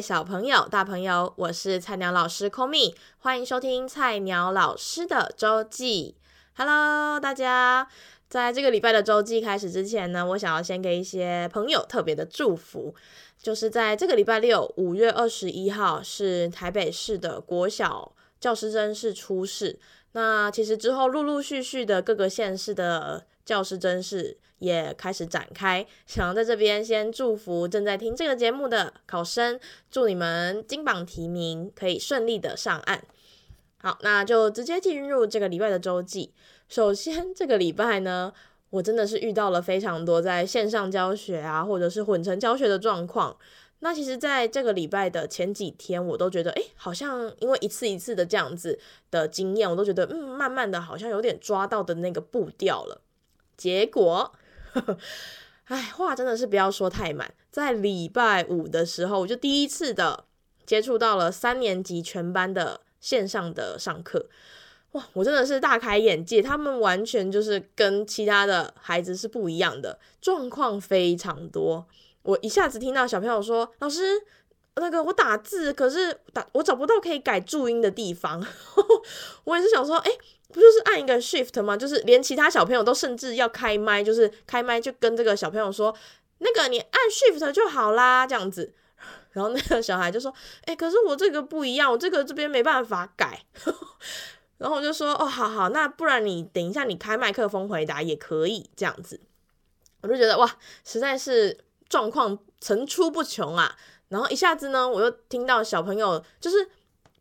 小朋友、大朋友，我是菜鸟老师 Komi，欢迎收听菜鸟老师的周记。Hello，大家，在这个礼拜的周记开始之前呢，我想要先给一些朋友特别的祝福，就是在这个礼拜六，五月二十一号是台北市的国小教师甄试初试。那其实之后陆陆续续的各个县市的教师甄试也开始展开，想要在这边先祝福正在听这个节目的考生，祝你们金榜题名，可以顺利的上岸。好，那就直接进入这个礼拜的周记。首先，这个礼拜呢，我真的是遇到了非常多在线上教学啊，或者是混成教学的状况。那其实，在这个礼拜的前几天，我都觉得，哎，好像因为一次一次的这样子的经验，我都觉得，嗯，慢慢的好像有点抓到的那个步调了。结果，哎，话真的是不要说太满。在礼拜五的时候，我就第一次的接触到了三年级全班的线上的上课。哇，我真的是大开眼界，他们完全就是跟其他的孩子是不一样的，状况非常多。我一下子听到小朋友说：“老师，那个我打字，可是打我找不到可以改注音的地方。” 我也是想说，哎，不就是按一个 Shift 吗？就是连其他小朋友都甚至要开麦，就是开麦就跟这个小朋友说：“那个你按 Shift 就好啦。”这样子。然后那个小孩就说：“哎，可是我这个不一样，我这个这边没办法改。”然后我就说：“哦，好好，那不然你等一下你开麦克风回答也可以这样子。”我就觉得哇，实在是。状况层出不穷啊，然后一下子呢，我又听到小朋友，就是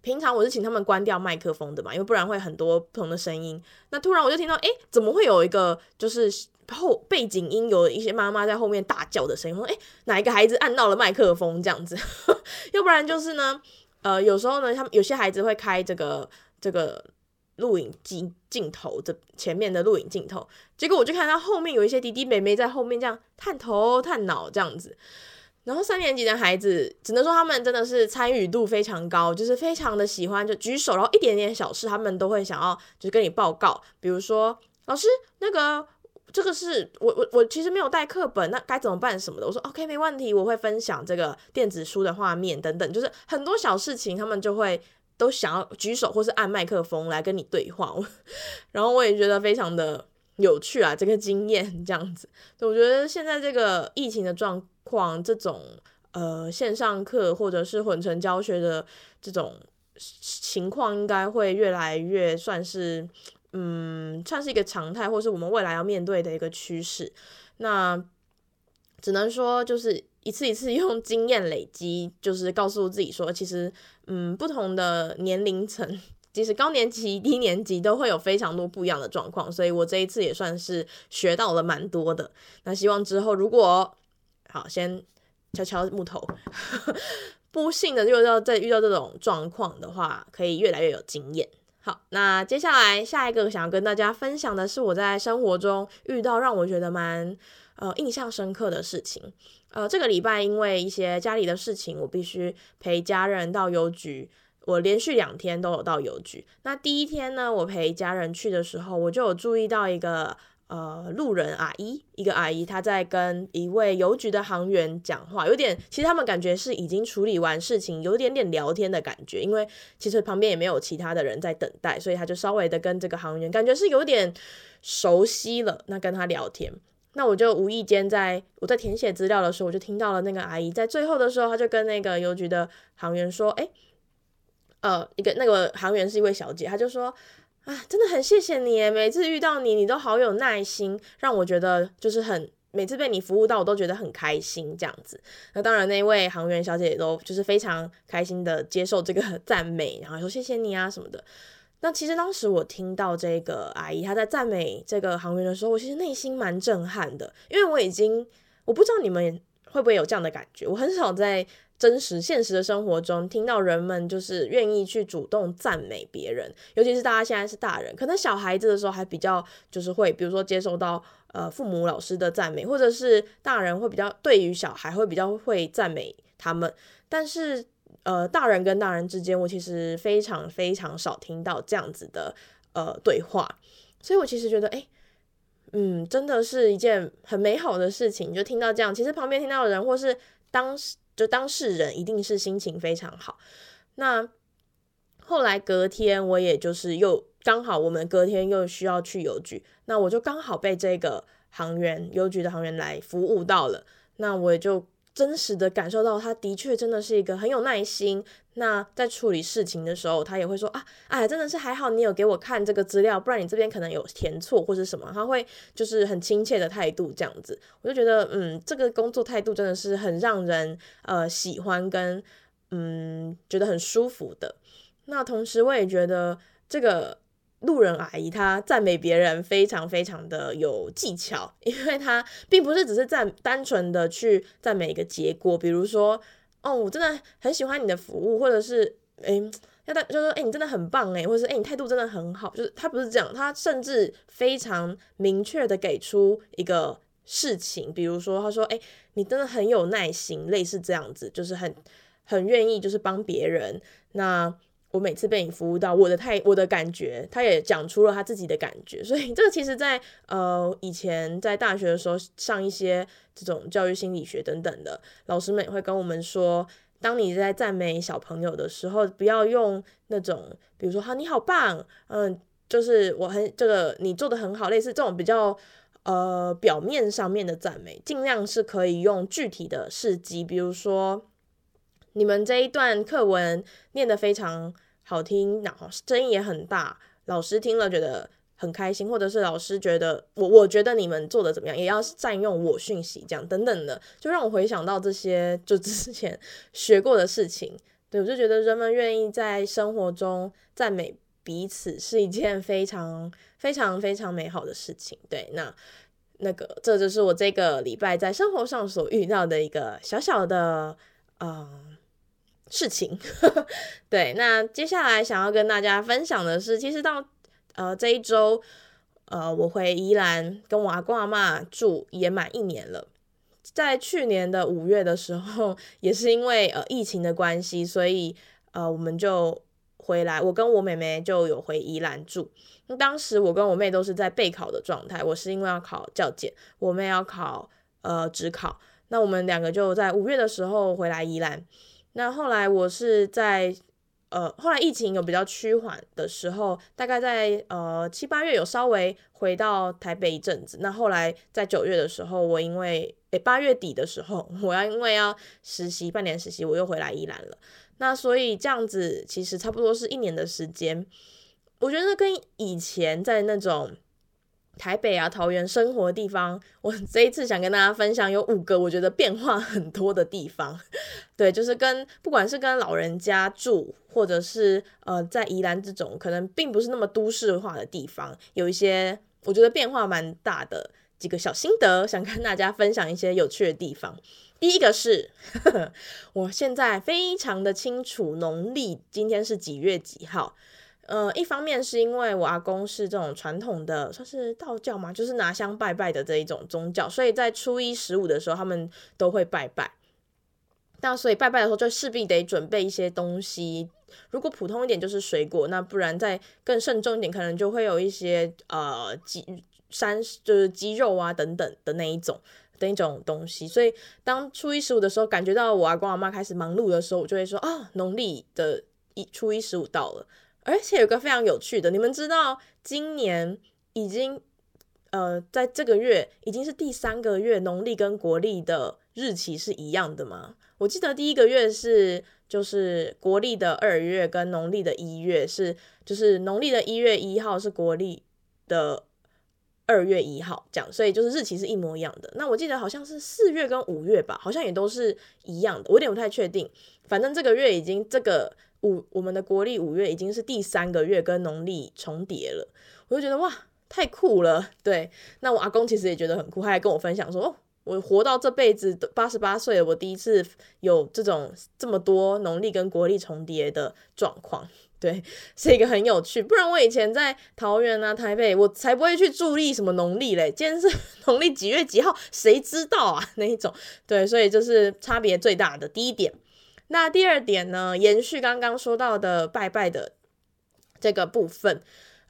平常我是请他们关掉麦克风的嘛，因为不然会很多不同的声音。那突然我就听到，诶，怎么会有一个就是后背景音有一些妈妈在后面大叫的声音？我说，诶，哪一个孩子按到了麦克风这样子？要不然就是呢，呃，有时候呢，他们有些孩子会开这个这个。录影镜镜头的前面的录影镜头，结果我就看到后面有一些弟弟妹妹在后面这样探头探脑这样子，然后三年级的孩子只能说他们真的是参与度非常高，就是非常的喜欢就举手，然后一点点小事他们都会想要就是跟你报告，比如说老师那个这个是我我我其实没有带课本，那该怎么办什么的，我说 OK 没问题，我会分享这个电子书的画面等等，就是很多小事情他们就会。都想要举手或是按麦克风来跟你对话，然后我也觉得非常的有趣啊，这个经验这样子。我觉得现在这个疫情的状况，这种呃线上课或者是混成教学的这种情况，应该会越来越算是嗯，算是一个常态，或是我们未来要面对的一个趋势。那只能说就是。一次一次 用经验累积，就是告诉自己说，其实，嗯，不同的年龄层，即使高年级、低年级，都会有非常多不一样的状况。所以我这一次也算是学到了蛮多的。那希望之后如果好，先敲敲木头，不幸的又要再遇到这种状况的话，可以越来越有经验。好，那接下来下一个想要跟大家分享的是我在生活中遇到让我觉得蛮呃印象深刻的事情。呃，这个礼拜因为一些家里的事情，我必须陪家人到邮局。我连续两天都有到邮局。那第一天呢，我陪家人去的时候，我就有注意到一个呃路人阿姨，一个阿姨她在跟一位邮局的行员讲话，有点其实他们感觉是已经处理完事情，有点点聊天的感觉。因为其实旁边也没有其他的人在等待，所以他就稍微的跟这个行员感觉是有点熟悉了。那跟他聊天。那我就无意间在我在填写资料的时候，我就听到了那个阿姨在最后的时候，她就跟那个邮局的行员说：“哎，呃，一个那个行员是一位小姐，她就说啊，真的很谢谢你，每次遇到你，你都好有耐心，让我觉得就是很每次被你服务到，我都觉得很开心这样子。那当然，那位行员小姐也都就是非常开心的接受这个 赞美，然后说谢谢你啊什么的。”那其实当时我听到这个阿姨她在赞美这个行员的时候，我其实内心蛮震撼的，因为我已经我不知道你们会不会有这样的感觉，我很少在真实现实的生活中听到人们就是愿意去主动赞美别人，尤其是大家现在是大人，可能小孩子的时候还比较就是会，比如说接受到呃父母老师的赞美，或者是大人会比较对于小孩会比较会赞美他们，但是。呃，大人跟大人之间，我其实非常非常少听到这样子的呃对话，所以我其实觉得，哎，嗯，真的是一件很美好的事情。就听到这样，其实旁边听到的人，或是当就当事人一定是心情非常好。那后来隔天，我也就是又刚好我们隔天又需要去邮局，那我就刚好被这个行员邮局的行员来服务到了，那我也就。真实的感受到，他的确真的是一个很有耐心。那在处理事情的时候，他也会说啊，哎，真的是还好你有给我看这个资料，不然你这边可能有填错或是什么。他会就是很亲切的态度这样子，我就觉得嗯，这个工作态度真的是很让人呃喜欢跟嗯觉得很舒服的。那同时我也觉得这个。路人阿姨她赞美别人非常非常的有技巧，因为她并不是只是赞单纯的去赞美一个结果，比如说哦，我真的很喜欢你的服务，或者是诶，要他就说诶，你真的很棒诶，或者是诶，你态度真的很好，就是她不是这样，她甚至非常明确的给出一个事情，比如说她说诶，你真的很有耐心，类似这样子，就是很很愿意就是帮别人那。我每次被你服务到，我的太我的感觉，他也讲出了他自己的感觉，所以这个其实在呃以前在大学的时候上一些这种教育心理学等等的老师们也会跟我们说，当你在赞美小朋友的时候，不要用那种比如说哈你好棒，嗯，就是我很这个你做的很好，类似这种比较呃表面上面的赞美，尽量是可以用具体的事迹，比如说。你们这一段课文念得非常好听，然后声音也很大，老师听了觉得很开心，或者是老师觉得我我觉得你们做的怎么样，也要占用我讯息这样等等的，就让我回想到这些就之前学过的事情。对，我就觉得人们愿意在生活中赞美彼此是一件非常非常非常美好的事情。对，那那个这就是我这个礼拜在生活上所遇到的一个小小的嗯。事情，对，那接下来想要跟大家分享的是，其实到呃这一周，呃，我回宜兰跟我阿公阿妈住也满一年了。在去年的五月的时候，也是因为呃疫情的关系，所以呃我们就回来，我跟我妹妹就有回宜兰住。当时我跟我妹都是在备考的状态，我是因为要考教检，我妹要考呃职考，那我们两个就在五月的时候回来宜兰。那后来我是在，呃，后来疫情有比较趋缓的时候，大概在呃七八月有稍微回到台北一阵子。那后来在九月的时候，我因为诶八月底的时候，我要因为要实习半年实习，我又回来宜兰了。那所以这样子其实差不多是一年的时间。我觉得跟以前在那种。台北啊，桃园生活的地方，我这一次想跟大家分享有五个我觉得变化很多的地方。对，就是跟不管是跟老人家住，或者是呃在宜兰这种可能并不是那么都市化的地方，有一些我觉得变化蛮大的几个小心得，想跟大家分享一些有趣的地方。第一个是，呵呵，我现在非常的清楚农历今天是几月几号。呃，一方面是因为我阿公是这种传统的，算是道教嘛，就是拿香拜拜的这一种宗教，所以在初一十五的时候，他们都会拜拜。那所以拜拜的时候，就势必得准备一些东西。如果普通一点，就是水果；那不然再更慎重一点，可能就会有一些呃鸡山，就是鸡肉啊等等的那一种的一种东西。所以当初一十五的时候，感觉到我阿公阿妈开始忙碌的时候，我就会说啊，农历的一初一十五到了。而且有个非常有趣的，你们知道今年已经呃，在这个月已经是第三个月，农历跟国历的日期是一样的吗？我记得第一个月是就是国历的二月，跟农历的一月是就是农历的一月一号是国历的二月一号，这样，所以就是日期是一模一样的。那我记得好像是四月跟五月吧，好像也都是一样的，我有点不太确定。反正这个月已经这个。五，我们的国历五月已经是第三个月跟农历重叠了，我就觉得哇，太酷了。对，那我阿公其实也觉得很酷，他还跟我分享说，哦，我活到这辈子八十八岁了，我第一次有这种这么多农历跟国历重叠的状况，对，是一个很有趣。不然我以前在桃园啊、台北，我才不会去注意什么农历嘞。今天是 农历几月几号，谁知道啊？那一种，对，所以就是差别最大的第一点。那第二点呢，延续刚刚说到的拜拜的这个部分，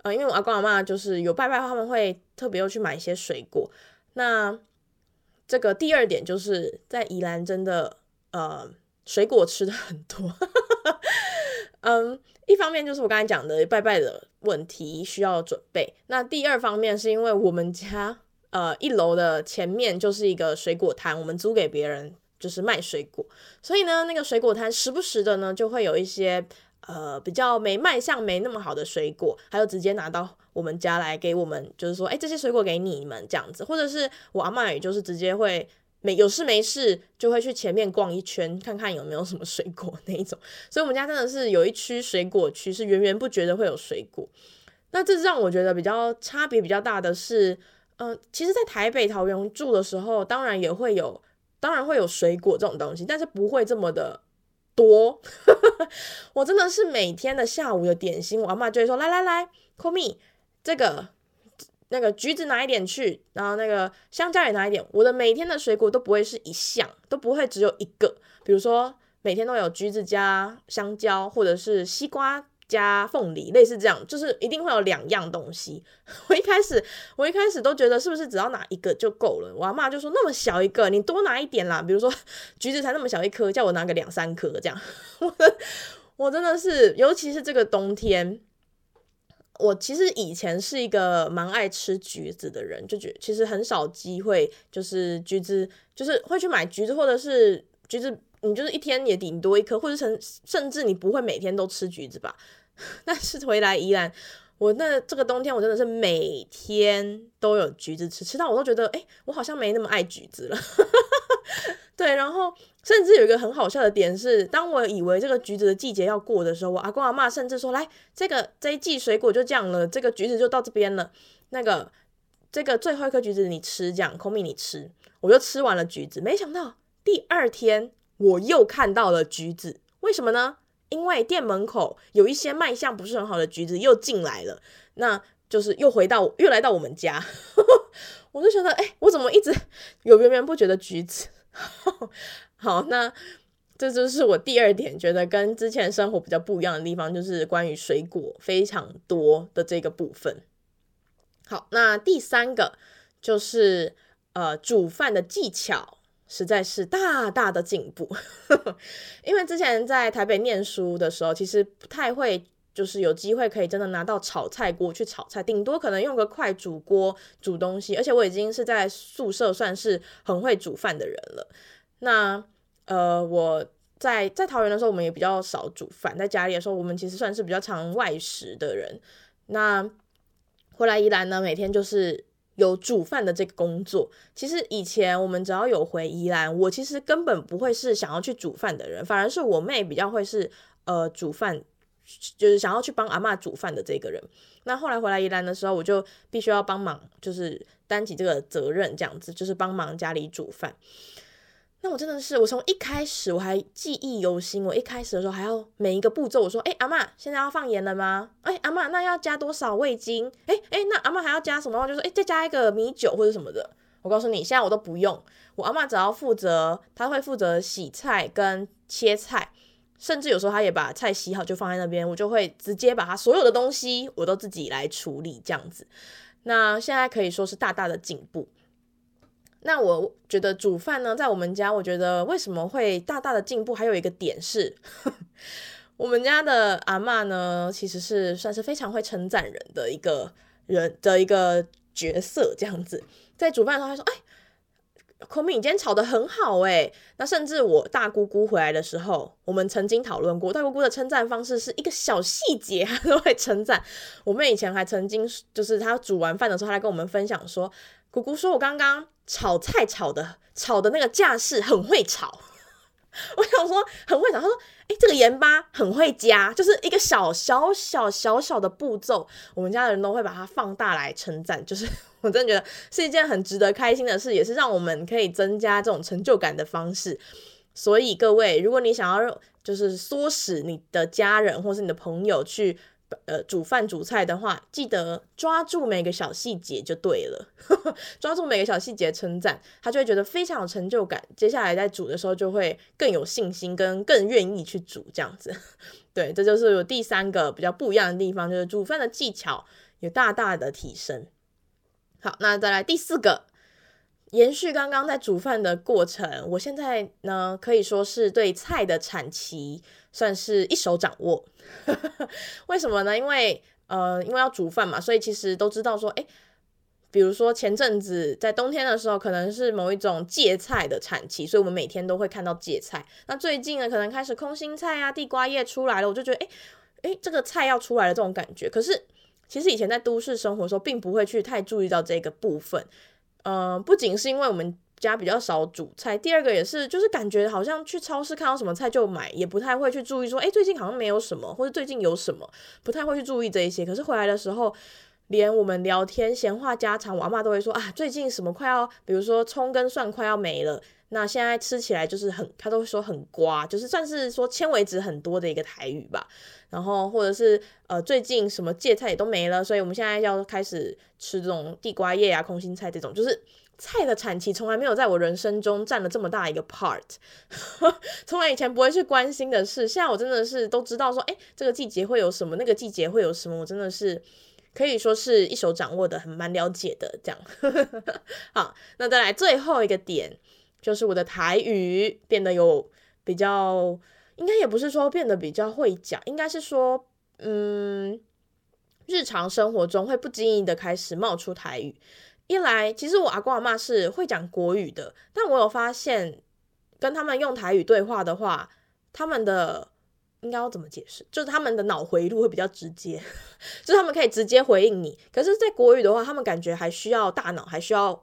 呃，因为我阿公阿嬷就是有拜拜，他们会特别又去买一些水果。那这个第二点就是在宜兰真的，呃，水果吃的很多。嗯，一方面就是我刚才讲的拜拜的问题需要准备，那第二方面是因为我们家呃一楼的前面就是一个水果摊，我们租给别人就是卖水果，所以呢那个水果摊时不时的呢就会有一些呃比较没卖相没那么好的水果，还有直接拿到我们家来给我们，就是说哎这些水果给你们这样子，或者是我阿嬷也就是直接会。没有事没事就会去前面逛一圈，看看有没有什么水果那一种。所以，我们家真的是有一区水果区，是源源不绝的会有水果。那这让我觉得比较差别比较大的是，嗯、其实，在台北桃园住的时候，当然也会有，当然会有水果这种东西，但是不会这么的多。我真的是每天的下午的点心，我阿嬷就会说：“来来来，call me 这个。”那个橘子拿一点去，然后那个香蕉也拿一点。我的每天的水果都不会是一项，都不会只有一个。比如说每天都有橘子加香蕉，或者是西瓜加凤梨，类似这样，就是一定会有两样东西。我一开始我一开始都觉得是不是只要拿一个就够了？我阿妈就说那么小一个，你多拿一点啦。比如说橘子才那么小一颗，叫我拿个两三颗这样。我我真的是，尤其是这个冬天。我其实以前是一个蛮爱吃橘子的人，就觉其实很少机会，就是橘子，就是会去买橘子，或者是橘子，你就是一天也顶多一颗，或者甚甚至你不会每天都吃橘子吧？但是回来宜兰，我那这个冬天我真的是每天都有橘子吃，吃到我都觉得，哎，我好像没那么爱橘子了。对，然后甚至有一个很好笑的点是，当我以为这个橘子的季节要过的时候，我阿公阿嬷甚至说：“来，这个这一季水果就这样了，这个橘子就到这边了。那个这个最后一颗橘子你吃，这样空蜜你吃。”我就吃完了橘子，没想到第二天我又看到了橘子，为什么呢？因为店门口有一些卖相不是很好的橘子又进来了，那就是又回到又来到我们家，我就觉得，哎，我怎么一直有源源不绝的橘子？好，那这就是我第二点，觉得跟之前生活比较不一样的地方，就是关于水果非常多的这个部分。好，那第三个就是呃，煮饭的技巧实在是大大的进步，因为之前在台北念书的时候，其实不太会。就是有机会可以真的拿到炒菜锅去炒菜，顶多可能用个快煮锅煮东西。而且我已经是在宿舍算是很会煮饭的人了。那呃，我在在桃园的时候，我们也比较少煮饭，在家里的时候，我们其实算是比较常外食的人。那回来宜兰呢，每天就是有煮饭的这个工作。其实以前我们只要有回宜兰，我其实根本不会是想要去煮饭的人，反而是我妹比较会是呃煮饭。就是想要去帮阿妈煮饭的这个人，那后来回来宜兰的时候，我就必须要帮忙，就是担起这个责任，这样子，就是帮忙家里煮饭。那我真的是，我从一开始我还记忆犹新，我一开始的时候还要每一个步骤，我说，哎、阿嬷，现在要放盐了吗？哎、阿嬷，那要加多少味精？哎、欸、哎、那阿嬷还要加什么？就说，哎、再加一个米酒或者什么的。我告诉你，现在我都不用，我阿嬷只要负责，她会负责洗菜跟切菜。甚至有时候他也把菜洗好就放在那边，我就会直接把他所有的东西我都自己来处理这样子。那现在可以说是大大的进步。那我觉得煮饭呢，在我们家，我觉得为什么会大大的进步，还有一个点是，我们家的阿嬷呢，其实是算是非常会称赞人的一个人的一个角色这样子。在煮饭的时候，她说：“哎。”孔敏，你今天炒的很好诶。那甚至我大姑姑回来的时候，我们曾经讨论过，大姑姑的称赞方式是一个小细节，她都会称赞。我妹以前还曾经，就是她煮完饭的时候，她来跟我们分享说，姑姑说我刚刚炒菜炒的炒的那个架势很会炒。我想说很会长，他说，诶，这个盐巴很会加，就是一个小小小小小的步骤，我们家的人都会把它放大来称赞，就是。我真的觉得是一件很值得开心的事，也是让我们可以增加这种成就感的方式。所以各位，如果你想要就是唆使你的家人或是你的朋友去呃煮饭煮菜的话，记得抓住每个小细节就对了。抓住每个小细节称赞，他就会觉得非常有成就感。接下来在煮的时候就会更有信心，跟更愿意去煮这样子。对，这就是有第三个比较不一样的地方，就是煮饭的技巧有大大的提升。好，那再来第四个，延续刚刚在煮饭的过程，我现在呢可以说是对菜的产期算是一手掌握。为什么呢？因为呃，因为要煮饭嘛，所以其实都知道说，哎，比如说前阵子在冬天的时候，可能是某一种芥菜的产期，所以我们每天都会看到芥菜。那最近呢，可能开始空心菜啊、地瓜叶出来了，我就觉得，哎哎，这个菜要出来了这种感觉。可是其实以前在都市生活的时候，并不会去太注意到这个部分。嗯、呃，不仅是因为我们家比较少煮菜，第二个也是，就是感觉好像去超市看到什么菜就买，也不太会去注意说，诶，最近好像没有什么，或者最近有什么，不太会去注意这一些。可是回来的时候，连我们聊天闲话家常，我阿妈都会说啊，最近什么快要，比如说葱跟蒜快要没了，那现在吃起来就是很，他都会说很瓜，就是算是说纤维质很多的一个台语吧。然后或者是呃，最近什么芥菜也都没了，所以我们现在要开始吃这种地瓜叶啊、空心菜这种，就是。菜的产期从来没有在我人生中占了这么大一个 part，从来以前不会去关心的事，现在我真的是都知道说，哎，这个季节会有什么，那个季节会有什么，我真的是可以说是一手掌握的，很蛮了解的这样。好，那再来最后一个点，就是我的台语变得有比较，应该也不是说变得比较会讲，应该是说，嗯，日常生活中会不经意的开始冒出台语。一来，其实我阿公阿妈是会讲国语的，但我有发现，跟他们用台语对话的话，他们的应该要怎么解释？就是他们的脑回路会比较直接，就是他们可以直接回应你。可是，在国语的话，他们感觉还需要大脑，还需要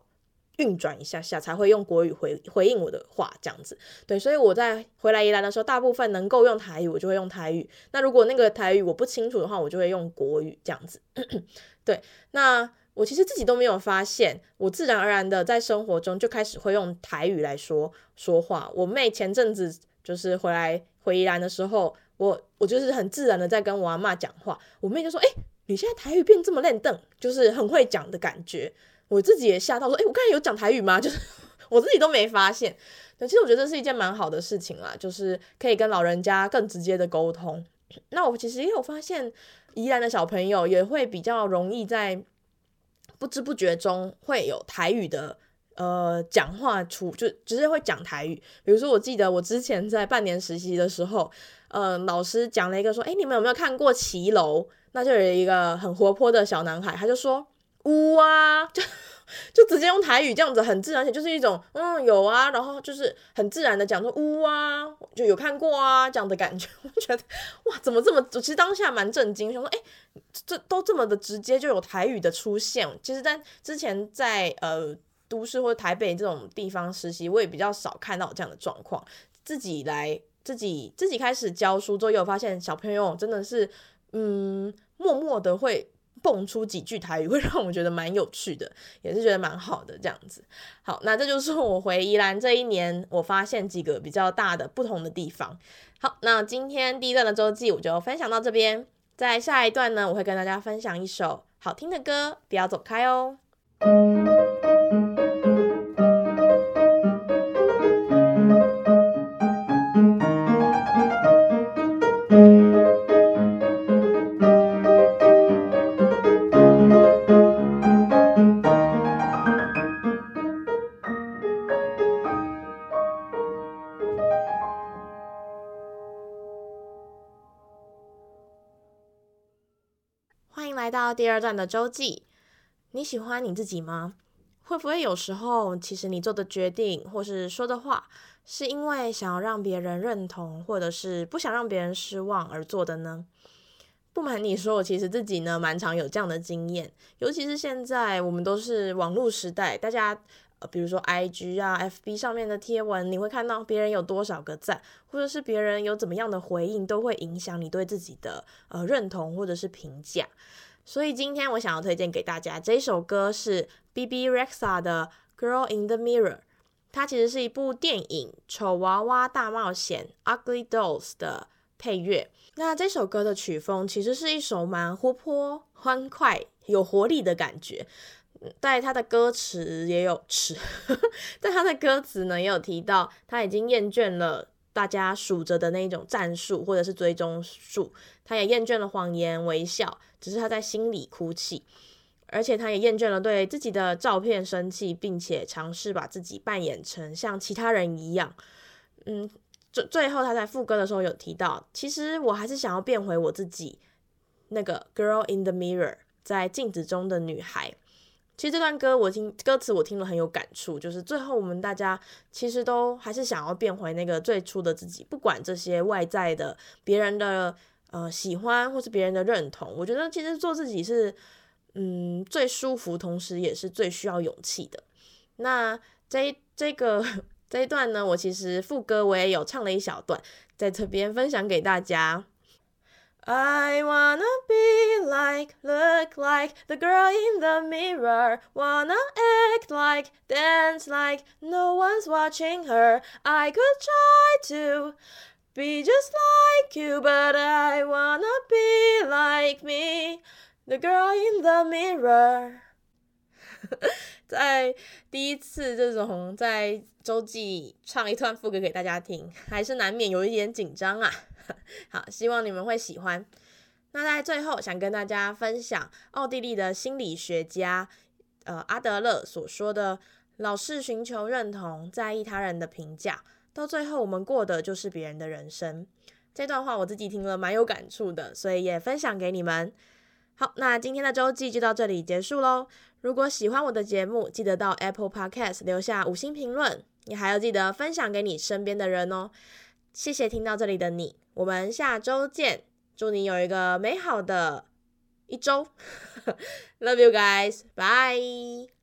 运转一下下，才会用国语回回应我的话，这样子。对，所以我在回来宜兰的时候，大部分能够用台语，我就会用台语。那如果那个台语我不清楚的话，我就会用国语这样子。对，那。我其实自己都没有发现，我自然而然的在生活中就开始会用台语来说说话。我妹前阵子就是回来回宜兰的时候，我我就是很自然的在跟我阿嬷讲话。我妹就说：“哎、你现在台语变这么练邓，就是很会讲的感觉。”我自己也吓到说：“哎、我刚才有讲台语吗？” 就是我自己都没发现。其实我觉得这是一件蛮好的事情啦，就是可以跟老人家更直接的沟通。那我其实也有发现，宜兰的小朋友也会比较容易在。不知不觉中会有台语的呃讲话出，就直接会讲台语。比如说，我记得我之前在半年实习的时候，呃，老师讲了一个说：“哎，你们有没有看过骑楼？”那就有一个很活泼的小男孩，他就说：“呜啊！” 就就直接用台语这样子很自然，而且就是一种嗯有啊，然后就是很自然的讲说呜啊，就有看过啊这样的感觉。我觉得哇，怎么这么？其实当下蛮震惊，想说哎，这都这么的直接就有台语的出现。其实，在之前在呃都市或者台北这种地方实习，我也比较少看到这样的状况。自己来自己自己开始教书之后，又发现小朋友真的是嗯默默的会。蹦出几句台语 会让我觉得蛮有趣的，也是觉得蛮好的这样子。好，那这就是我回宜兰这一年，我发现几个比较大的不同的地方。好，那今天第一段的周记我就分享到这边，在下一段呢，我会跟大家分享一首好听的歌，不要走开哦。第二段的周记，你喜欢你自己吗？会不会有时候，其实你做的决定或是说的话，是因为想要让别人认同，或者是不想让别人失望而做的呢？不瞒你说，我其实自己呢，蛮常有这样的经验，尤其是现在我们都是网络时代，大家。呃，比如说 IG 啊、FB 上面的贴文，你会看到别人有多少个赞，或者是别人有怎么样的回应，都会影响你对自己的呃认同或者是评价。所以今天我想要推荐给大家这首歌是 B.B. Rexa 的《Girl in the Mirror》，它其实是一部电影《丑娃娃大冒险》（Ugly Dolls） 的配乐。那这首歌的曲风其实是一首蛮活泼、欢快、有活力的感觉。在他的歌词也有词，在他的歌词呢也有提到，他已经厌倦了大家数着的那一种战术或者是追踪数，他也厌倦了谎言微笑，只是他在心里哭泣。而且他也厌倦了对自己的照片生气，并且尝试把自己扮演成像其他人一样。嗯，最最后他在副歌的时候有提到，其实我还是想要变回我自己，那个 girl in the mirror，在镜子中的女孩。其实这段歌我听歌词我听了很有感触，就是最后我们大家其实都还是想要变回那个最初的自己，不管这些外在的别人的呃喜欢或是别人的认同，我觉得其实做自己是嗯最舒服，同时也是最需要勇气的。那这这个这一段呢，我其实副歌我也有唱了一小段，在这边分享给大家。I wanna be like, look like the girl in the mirror. Wanna act like, dance like no one's watching her. I could try to be just like you, but I wanna be like me, the girl in the mirror. 在第一次这种在周记唱一段副歌给大家听，还是难免有一点紧张啊。好，希望你们会喜欢。那在最后，想跟大家分享奥地利的心理学家呃阿德勒所说的：“老是寻求认同，在意他人的评价，到最后我们过的就是别人的人生。”这段话我自己听了蛮有感触的，所以也分享给你们。好，那今天的周记就到这里结束喽。如果喜欢我的节目，记得到 Apple Podcast 留下五星评论，你还要记得分享给你身边的人哦。谢谢听到这里的你。我们下周见，祝你有一个美好的一周。Love you guys，bye。